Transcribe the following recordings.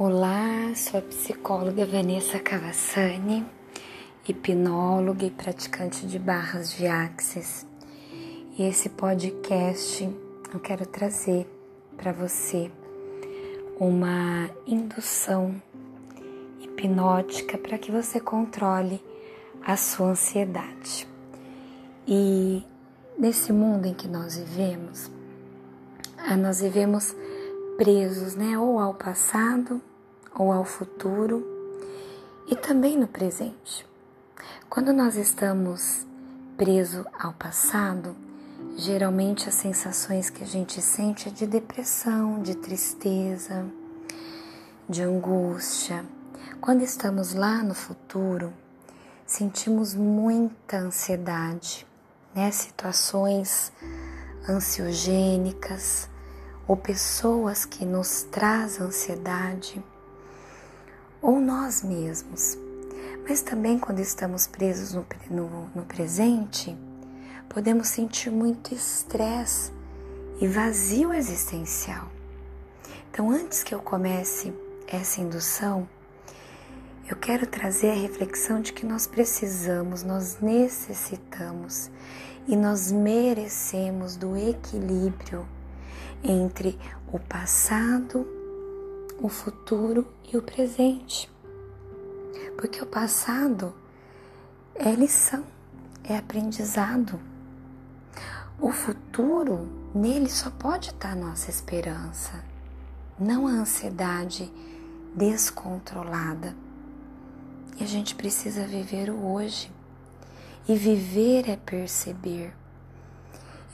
Olá, sou a psicóloga Vanessa Cavassani, hipnóloga e praticante de barras de axis. E esse podcast eu quero trazer para você uma indução hipnótica para que você controle a sua ansiedade. E nesse mundo em que nós vivemos, ah, nós vivemos presos, né, ou ao passado ou ao futuro e também no presente. Quando nós estamos presos ao passado, geralmente as sensações que a gente sente é de depressão, de tristeza, de angústia. Quando estamos lá no futuro, sentimos muita ansiedade, né? Situações ansiogênicas, ou pessoas que nos trazem ansiedade, ou nós mesmos. Mas também quando estamos presos no, no, no presente, podemos sentir muito estresse e vazio existencial. Então, antes que eu comece essa indução, eu quero trazer a reflexão de que nós precisamos, nós necessitamos e nós merecemos do equilíbrio entre o passado, o futuro e o presente. Porque o passado é lição, é aprendizado. O futuro, nele só pode estar a nossa esperança, não a ansiedade descontrolada. E a gente precisa viver o hoje. E viver é perceber.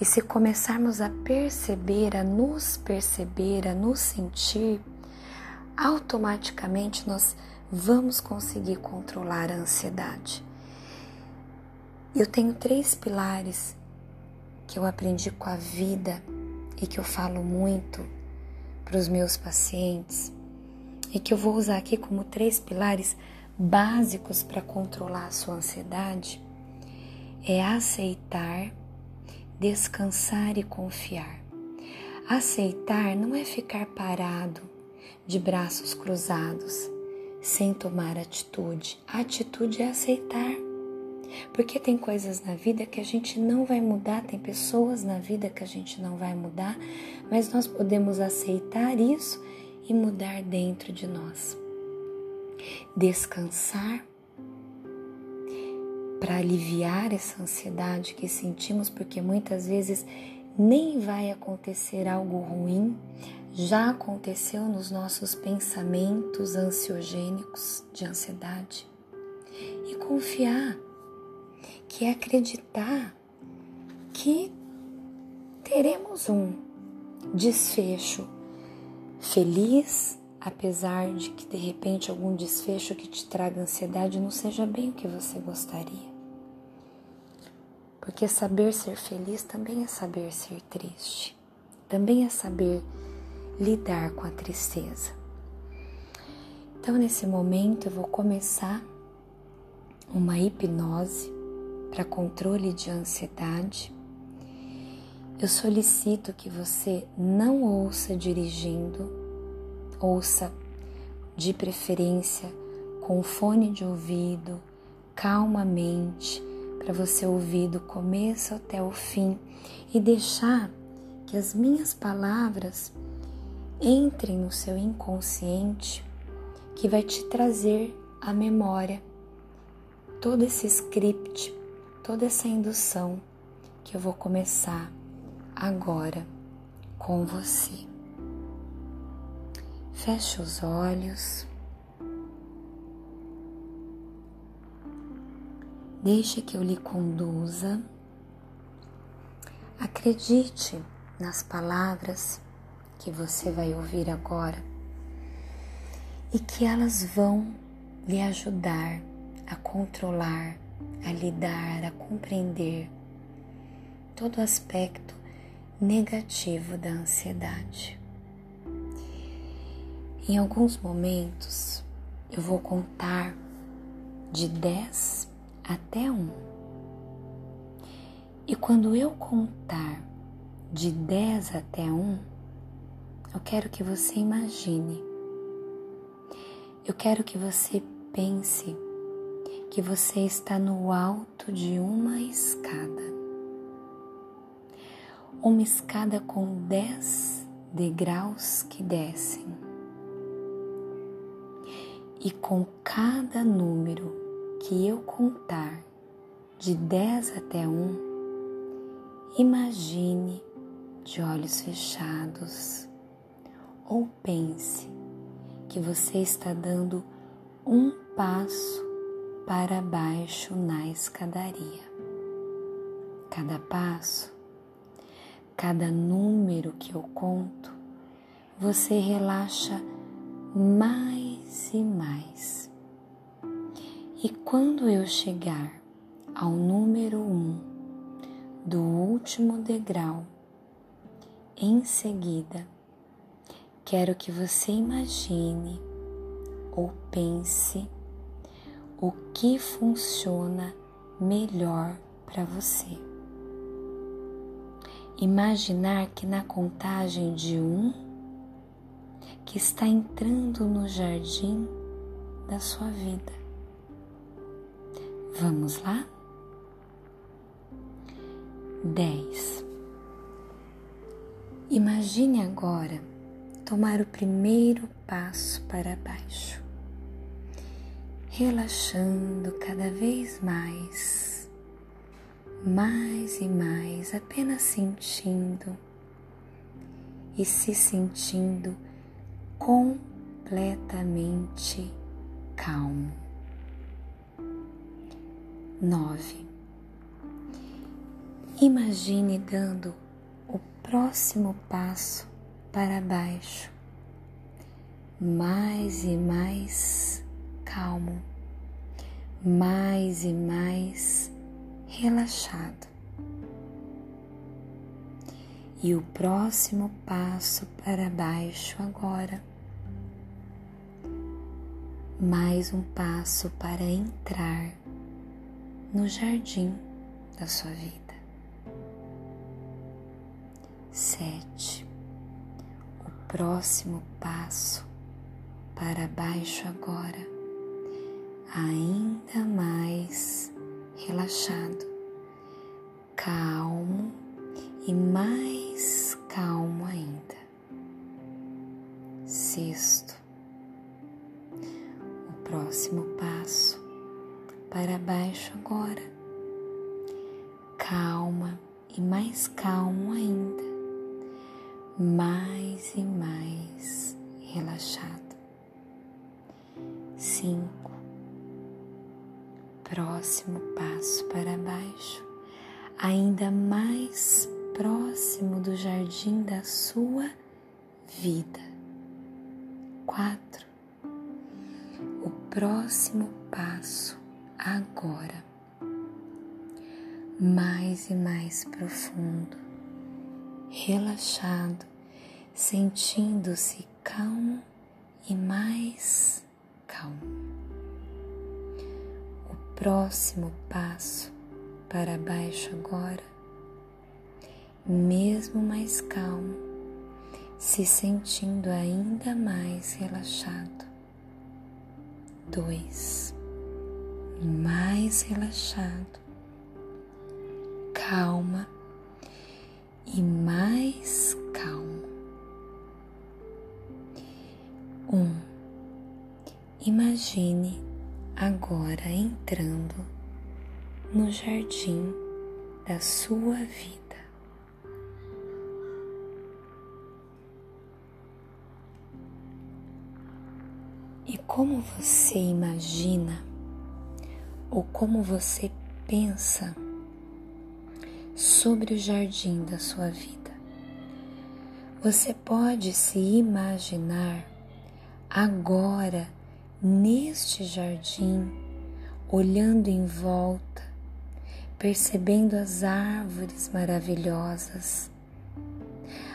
E se começarmos a perceber, a nos perceber, a nos sentir, automaticamente nós vamos conseguir controlar a ansiedade. Eu tenho três pilares que eu aprendi com a vida e que eu falo muito para os meus pacientes e que eu vou usar aqui como três pilares básicos para controlar a sua ansiedade é aceitar descansar e confiar. Aceitar não é ficar parado, de braços cruzados, sem tomar atitude. A atitude é aceitar. Porque tem coisas na vida que a gente não vai mudar, tem pessoas na vida que a gente não vai mudar, mas nós podemos aceitar isso e mudar dentro de nós. Descansar para aliviar essa ansiedade que sentimos, porque muitas vezes nem vai acontecer algo ruim, já aconteceu nos nossos pensamentos ansiogênicos de ansiedade. E confiar, que é acreditar que teremos um desfecho feliz, apesar de que de repente algum desfecho que te traga ansiedade não seja bem o que você gostaria. Porque saber ser feliz também é saber ser triste, também é saber lidar com a tristeza. Então, nesse momento, eu vou começar uma hipnose para controle de ansiedade. Eu solicito que você não ouça dirigindo, ouça de preferência com fone de ouvido, calmamente para você ouvir do começo até o fim e deixar que as minhas palavras entrem no seu inconsciente, que vai te trazer à memória todo esse script, toda essa indução que eu vou começar agora com você. Feche os olhos. Deixe que eu lhe conduza. Acredite nas palavras que você vai ouvir agora e que elas vão lhe ajudar a controlar, a lidar, a compreender todo aspecto negativo da ansiedade. Em alguns momentos eu vou contar de 10 até um. E quando eu contar de 10 até um, eu quero que você imagine eu quero que você pense que você está no alto de uma escada. Uma escada com dez degraus que descem. E com cada número que eu contar, de dez até um, imagine de olhos fechados ou pense que você está dando um passo para baixo na escadaria. Cada passo, cada número que eu conto, você relaxa mais e mais. E quando eu chegar ao número um do último degrau, em seguida, quero que você imagine ou pense o que funciona melhor para você. Imaginar que na contagem de um, que está entrando no jardim da sua vida. Vamos lá? Dez. Imagine agora tomar o primeiro passo para baixo, relaxando cada vez mais, mais e mais, apenas sentindo e se sentindo completamente calmo. Nove. Imagine dando o próximo passo para baixo, mais e mais calmo, mais e mais relaxado. E o próximo passo para baixo agora. Mais um passo para entrar no jardim da sua vida. Sete próximo passo para baixo agora, ainda mais relaxado, calmo e mais calmo ainda. Sexto, o próximo passo para baixo agora, calma e mais calmo ainda mais e mais relaxado. Cinco. Próximo passo para baixo, ainda mais próximo do jardim da sua vida. Quatro. O próximo passo agora, mais e mais profundo relaxado, sentindo-se calmo e mais calmo. O próximo passo para baixo agora, mesmo mais calmo, se sentindo ainda mais relaxado. Dois, mais relaxado, calma e mais calmo. Um, imagine agora entrando no jardim da sua vida. E como você imagina ou como você pensa sobre o jardim da sua vida. Você pode se imaginar agora neste jardim, olhando em volta, percebendo as árvores maravilhosas,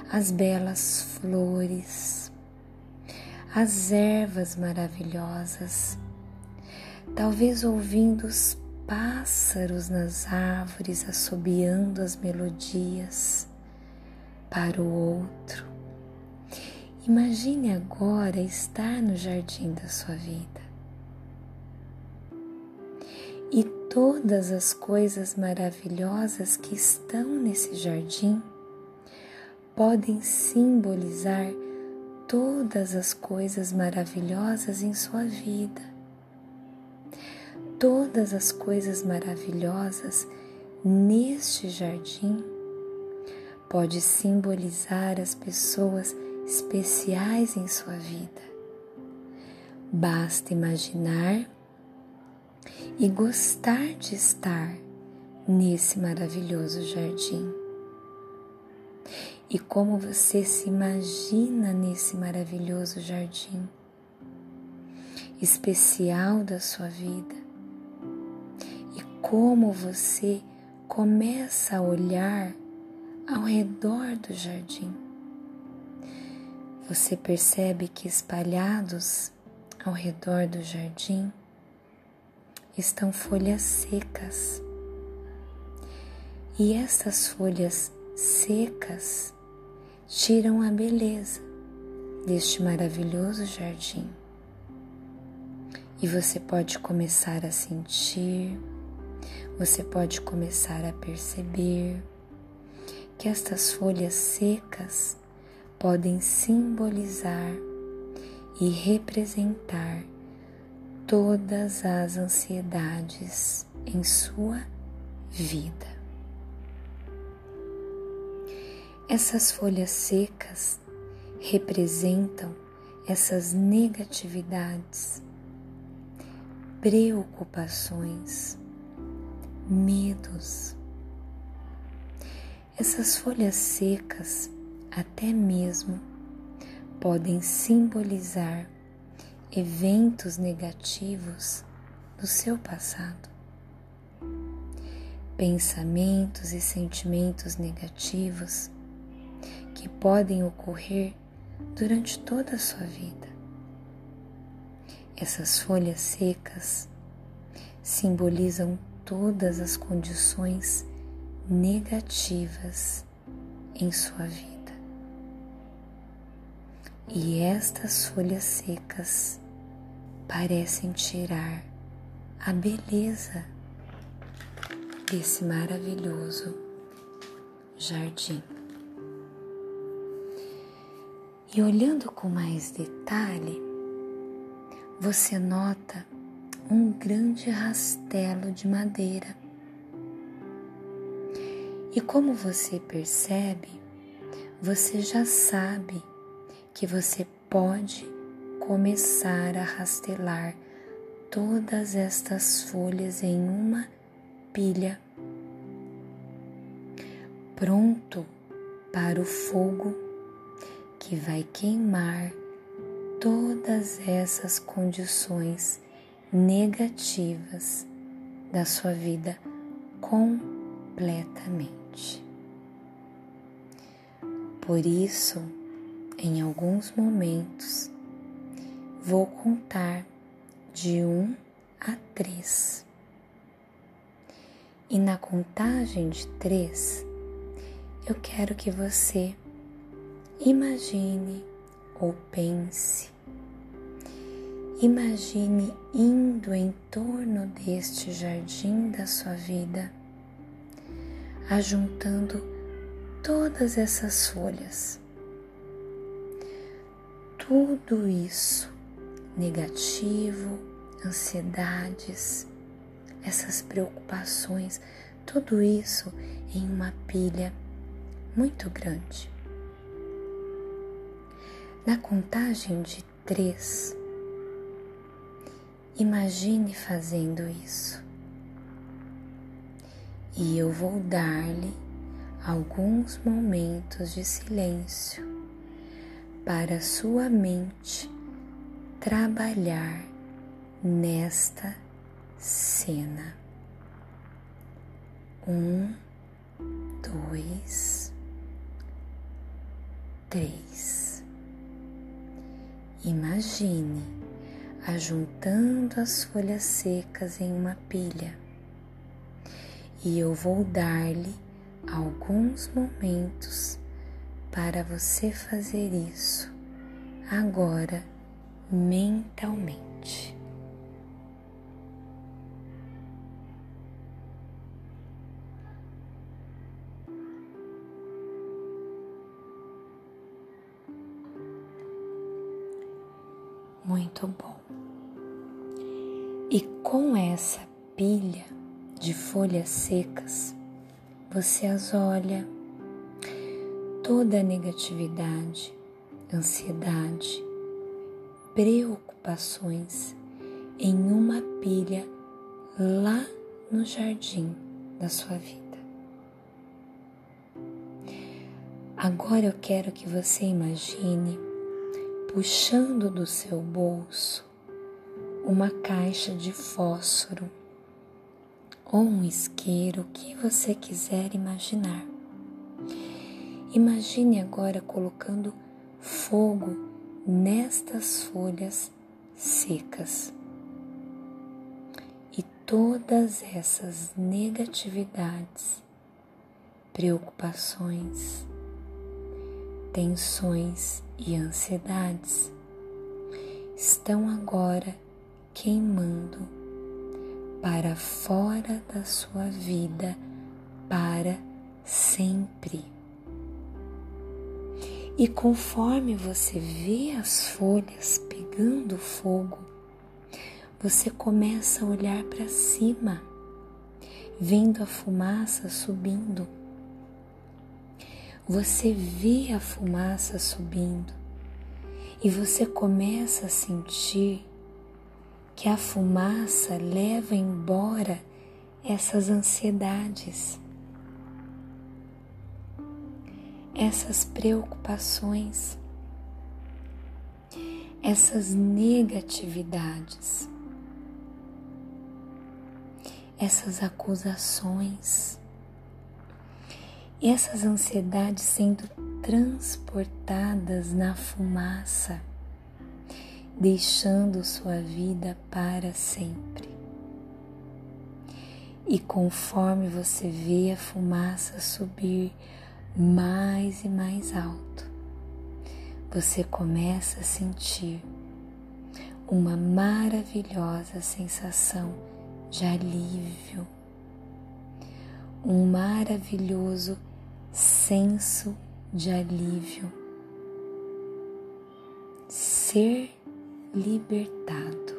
as belas flores, as ervas maravilhosas, talvez ouvindo os pássaros nas árvores assobiando as melodias para o outro. Imagine agora estar no jardim da sua vida. E todas as coisas maravilhosas que estão nesse jardim podem simbolizar todas as coisas maravilhosas em sua vida. Todas as coisas maravilhosas neste jardim pode simbolizar as pessoas especiais em sua vida. Basta imaginar e gostar de estar nesse maravilhoso jardim. E como você se imagina nesse maravilhoso jardim especial da sua vida como você começa a olhar ao redor do jardim você percebe que espalhados ao redor do jardim estão folhas secas. E essas folhas secas tiram a beleza deste maravilhoso jardim. E você pode começar a sentir, você pode começar a perceber que estas folhas secas podem simbolizar e representar todas as ansiedades em sua vida. Essas folhas secas representam essas negatividades, preocupações, medos. Essas folhas secas até mesmo podem simbolizar eventos negativos do seu passado. Pensamentos e sentimentos negativos que podem ocorrer durante toda a sua vida. Essas folhas secas simbolizam todas as condições negativas em sua vida. E estas folhas secas parecem tirar a beleza desse maravilhoso jardim. E olhando com mais detalhe, você nota um grande rastelo de madeira. E como você percebe, você já sabe que você pode começar a rastelar todas estas folhas em uma pilha, pronto para o fogo que vai queimar todas essas condições negativas da sua vida completamente. Por isso, em alguns momentos, vou contar de um a três. E na contagem de três, eu quero que você imagine ou pense, imagine indo em torno deste jardim da sua vida, ajuntando todas essas folhas tudo isso negativo, ansiedades, essas preocupações, tudo isso em uma pilha muito grande. Na contagem de três, imagine fazendo isso. E eu vou dar-lhe alguns momentos de silêncio para sua mente trabalhar nesta cena. Um, dois, três. Imagine ajuntando as folhas secas em uma pilha e eu vou dar-lhe alguns momentos para você fazer isso agora mentalmente. Muito bom. E com essa pilha de folhas secas, você as olha, toda a negatividade, ansiedade, preocupações em uma pilha lá no jardim da sua vida. Agora eu quero que você imagine puxando do seu bolso uma caixa de fósforo ou um isqueiro, o que você quiser imaginar. Imagine agora colocando fogo nestas folhas secas. E todas essas negatividades, preocupações, tensões e ansiedades estão agora queimando para fora da sua vida para sempre. E conforme você vê as folhas pegando fogo, você começa a olhar para cima, vendo a fumaça subindo você vê a fumaça subindo e você começa a sentir que a fumaça leva embora essas ansiedades, essas preocupações, essas negatividades, essas acusações essas ansiedades sendo transportadas na fumaça, deixando sua vida para sempre. E conforme você vê a fumaça subir mais e mais alto, você começa a sentir uma maravilhosa sensação de alívio, um maravilhoso senso de alívio, ser libertado.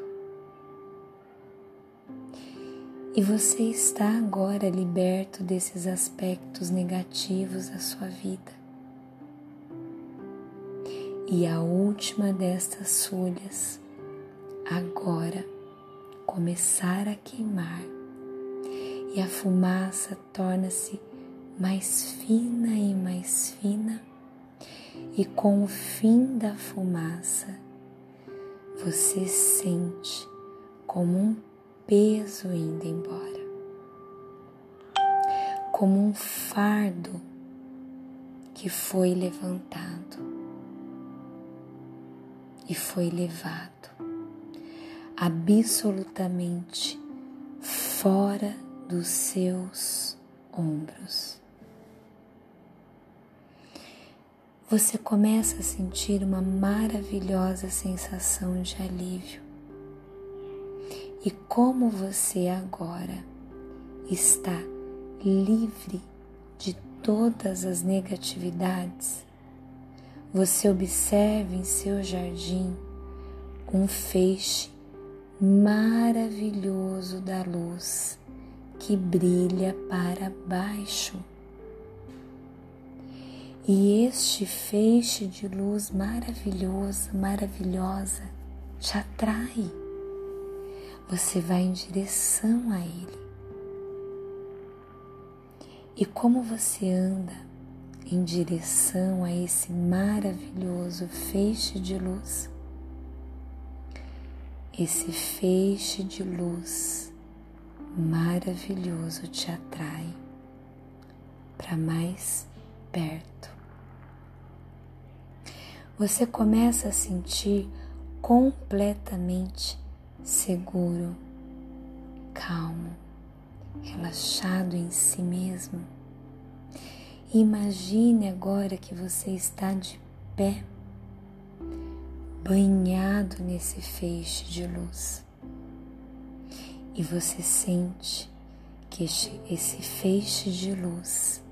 E você está agora liberto desses aspectos negativos da sua vida. E a última destas folhas agora começar a queimar e a fumaça torna-se mais fina e mais fina, e com o fim da fumaça, você sente como um peso indo embora, como um fardo que foi levantado e foi levado absolutamente fora dos seus ombros. Você começa a sentir uma maravilhosa sensação de alívio. E como você agora está livre de todas as negatividades, você observa em seu jardim um feixe maravilhoso da luz que brilha para baixo e este feixe de luz maravilhosa, maravilhosa, te atrai. Você vai em direção a ele. E como você anda em direção a esse maravilhoso feixe de luz, esse feixe de luz maravilhoso te atrai para mais perto você começa a sentir completamente seguro, calmo, relaxado em si mesmo. Imagine agora que você está de pé, banhado nesse feixe de luz. E você sente que esse feixe de luz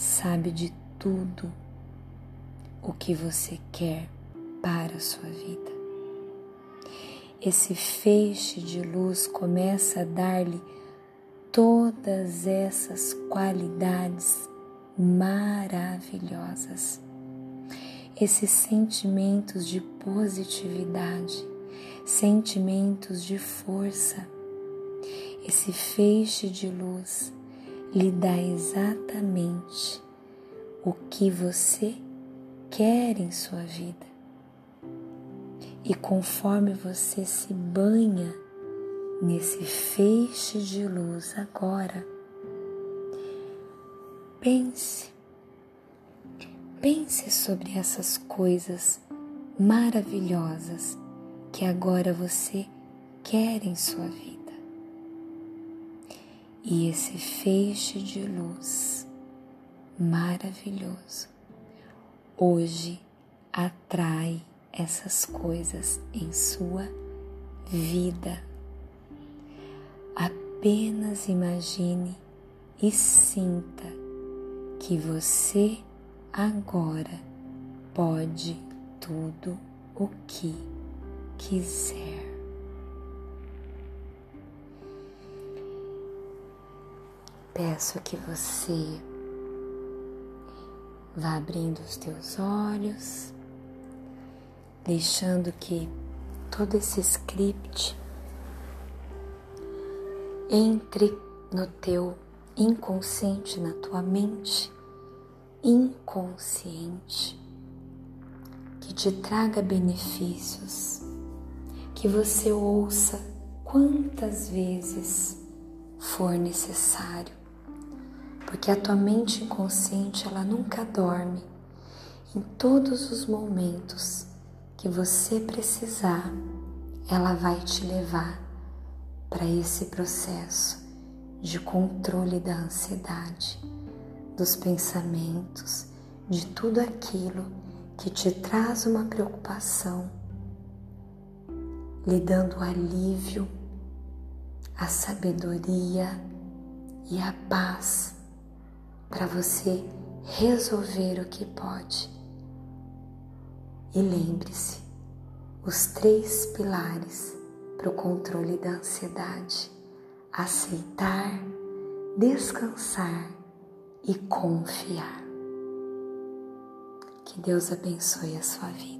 sabe de tudo o que você quer para a sua vida. Esse feixe de luz começa a dar-lhe todas essas qualidades maravilhosas, esses sentimentos de positividade, sentimentos de força. Esse feixe de luz lhe dá exatamente o que você quer em sua vida. E conforme você se banha nesse feixe de luz agora, pense, pense sobre essas coisas maravilhosas que agora você quer em sua vida. E esse feixe de luz maravilhoso hoje atrai essas coisas em sua vida. Apenas imagine e sinta que você agora pode tudo o que quiser. Peço que você vá abrindo os teus olhos deixando que todo esse script entre no teu inconsciente, na tua mente inconsciente, que te traga benefícios, que você ouça quantas vezes for necessário, porque a tua mente inconsciente ela nunca dorme. Em todos os momentos que você precisar, ela vai te levar para esse processo de controle da ansiedade, dos pensamentos, de tudo aquilo que te traz uma preocupação, lhe dando alívio, a sabedoria e a paz para você resolver o que pode e lembre-se, os três pilares para o controle da ansiedade: aceitar, descansar e confiar. Que Deus abençoe a sua vida.